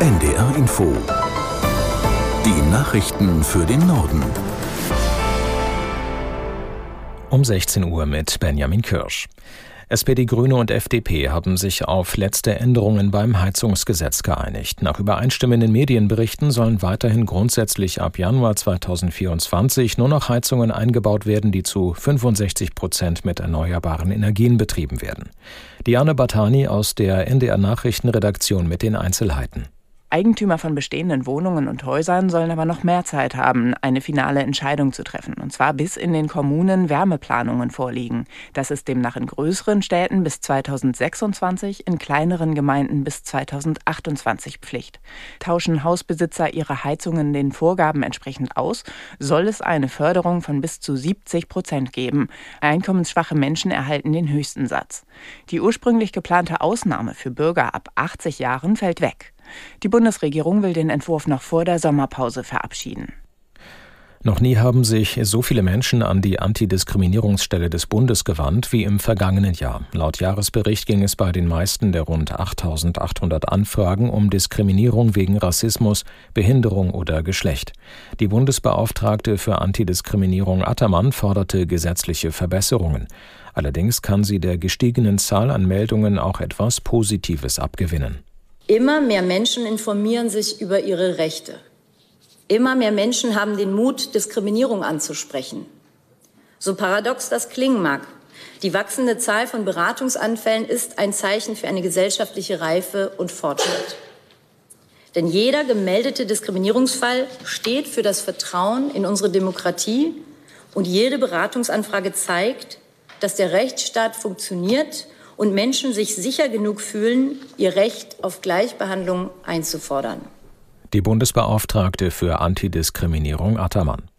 NDR Info. Die Nachrichten für den Norden. Um 16 Uhr mit Benjamin Kirsch. SPD, Grüne und FDP haben sich auf letzte Änderungen beim Heizungsgesetz geeinigt. Nach übereinstimmenden Medienberichten sollen weiterhin grundsätzlich ab Januar 2024 nur noch Heizungen eingebaut werden, die zu 65 Prozent mit erneuerbaren Energien betrieben werden. Diane Batani aus der NDR Nachrichtenredaktion mit den Einzelheiten. Eigentümer von bestehenden Wohnungen und Häusern sollen aber noch mehr Zeit haben, eine finale Entscheidung zu treffen. Und zwar bis in den Kommunen Wärmeplanungen vorliegen. Das ist demnach in größeren Städten bis 2026, in kleineren Gemeinden bis 2028 Pflicht. Tauschen Hausbesitzer ihre Heizungen den Vorgaben entsprechend aus, soll es eine Förderung von bis zu 70 Prozent geben. Einkommensschwache Menschen erhalten den höchsten Satz. Die ursprünglich geplante Ausnahme für Bürger ab 80 Jahren fällt weg. Die Bundesregierung will den Entwurf noch vor der Sommerpause verabschieden. Noch nie haben sich so viele Menschen an die Antidiskriminierungsstelle des Bundes gewandt wie im vergangenen Jahr. Laut Jahresbericht ging es bei den meisten der rund 8800 Anfragen um Diskriminierung wegen Rassismus, Behinderung oder Geschlecht. Die Bundesbeauftragte für Antidiskriminierung Attermann forderte gesetzliche Verbesserungen. Allerdings kann sie der gestiegenen Zahl an Meldungen auch etwas Positives abgewinnen. Immer mehr Menschen informieren sich über ihre Rechte. Immer mehr Menschen haben den Mut, Diskriminierung anzusprechen. So paradox das klingen mag, die wachsende Zahl von Beratungsanfällen ist ein Zeichen für eine gesellschaftliche Reife und Fortschritt. Denn jeder gemeldete Diskriminierungsfall steht für das Vertrauen in unsere Demokratie und jede Beratungsanfrage zeigt, dass der Rechtsstaat funktioniert und Menschen sich sicher genug fühlen, ihr Recht auf Gleichbehandlung einzufordern. Die Bundesbeauftragte für Antidiskriminierung Attermann.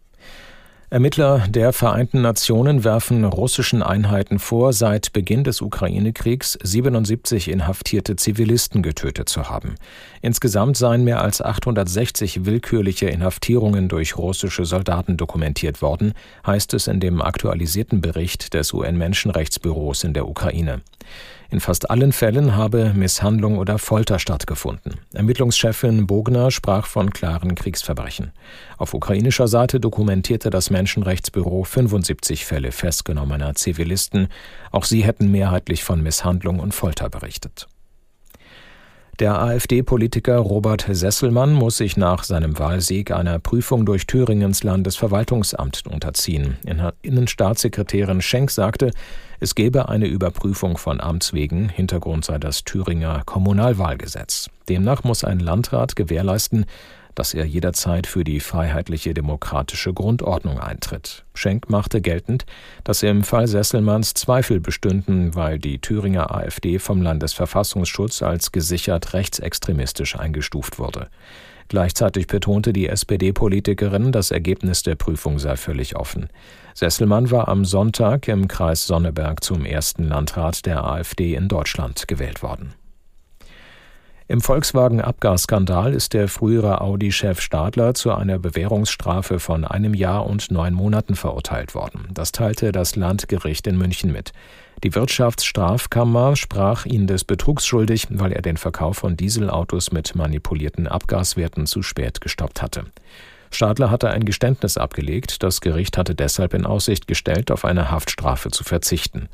Ermittler der Vereinten Nationen werfen russischen Einheiten vor, seit Beginn des Ukraine-Kriegs 77 inhaftierte Zivilisten getötet zu haben. Insgesamt seien mehr als 860 willkürliche Inhaftierungen durch russische Soldaten dokumentiert worden, heißt es in dem aktualisierten Bericht des UN-Menschenrechtsbüros in der Ukraine. In fast allen Fällen habe Misshandlung oder Folter stattgefunden. Ermittlungschefin Bogner sprach von klaren Kriegsverbrechen. Auf ukrainischer Seite dokumentierte das Menschenrechtsbüro 75 Fälle festgenommener Zivilisten. Auch sie hätten mehrheitlich von Misshandlung und Folter berichtet. Der AfD-Politiker Robert Sesselmann muss sich nach seinem Wahlsieg einer Prüfung durch Thüringens Landesverwaltungsamt unterziehen. Innenstaatssekretärin Schenk sagte, es gebe eine Überprüfung von Amts wegen. Hintergrund sei das Thüringer Kommunalwahlgesetz. Demnach muss ein Landrat gewährleisten, dass er jederzeit für die freiheitliche demokratische Grundordnung eintritt. Schenk machte geltend, dass im Fall Sesselmanns Zweifel bestünden, weil die Thüringer AfD vom Landesverfassungsschutz als gesichert rechtsextremistisch eingestuft wurde. Gleichzeitig betonte die SPD-Politikerin, das Ergebnis der Prüfung sei völlig offen. Sesselmann war am Sonntag im Kreis Sonneberg zum ersten Landrat der AfD in Deutschland gewählt worden. Im Volkswagen-Abgasskandal ist der frühere Audi-Chef Stadler zu einer Bewährungsstrafe von einem Jahr und neun Monaten verurteilt worden. Das teilte das Landgericht in München mit. Die Wirtschaftsstrafkammer sprach ihn des Betrugs schuldig, weil er den Verkauf von Dieselautos mit manipulierten Abgaswerten zu spät gestoppt hatte. Stadler hatte ein Geständnis abgelegt, das Gericht hatte deshalb in Aussicht gestellt, auf eine Haftstrafe zu verzichten.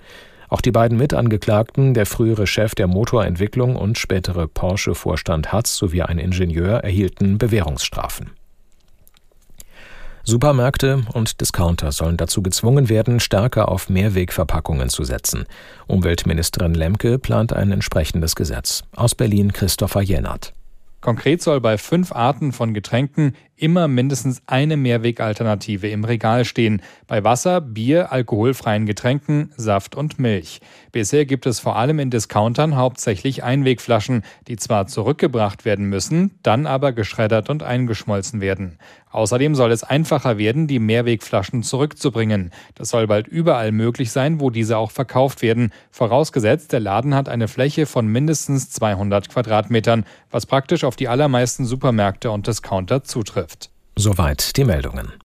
Auch die beiden Mitangeklagten, der frühere Chef der Motorentwicklung und spätere Porsche-Vorstand Hatz sowie ein Ingenieur, erhielten Bewährungsstrafen. Supermärkte und Discounter sollen dazu gezwungen werden, stärker auf Mehrwegverpackungen zu setzen. Umweltministerin Lemke plant ein entsprechendes Gesetz. Aus Berlin Christopher Jennert. Konkret soll bei fünf Arten von Getränken immer mindestens eine Mehrwegalternative im Regal stehen. Bei Wasser, Bier, alkoholfreien Getränken, Saft und Milch. Bisher gibt es vor allem in Discountern hauptsächlich Einwegflaschen, die zwar zurückgebracht werden müssen, dann aber geschreddert und eingeschmolzen werden. Außerdem soll es einfacher werden, die Mehrwegflaschen zurückzubringen. Das soll bald überall möglich sein, wo diese auch verkauft werden, vorausgesetzt, der Laden hat eine Fläche von mindestens 200 Quadratmetern, was praktisch auf die allermeisten Supermärkte und Discounter zutrifft. Soweit die Meldungen.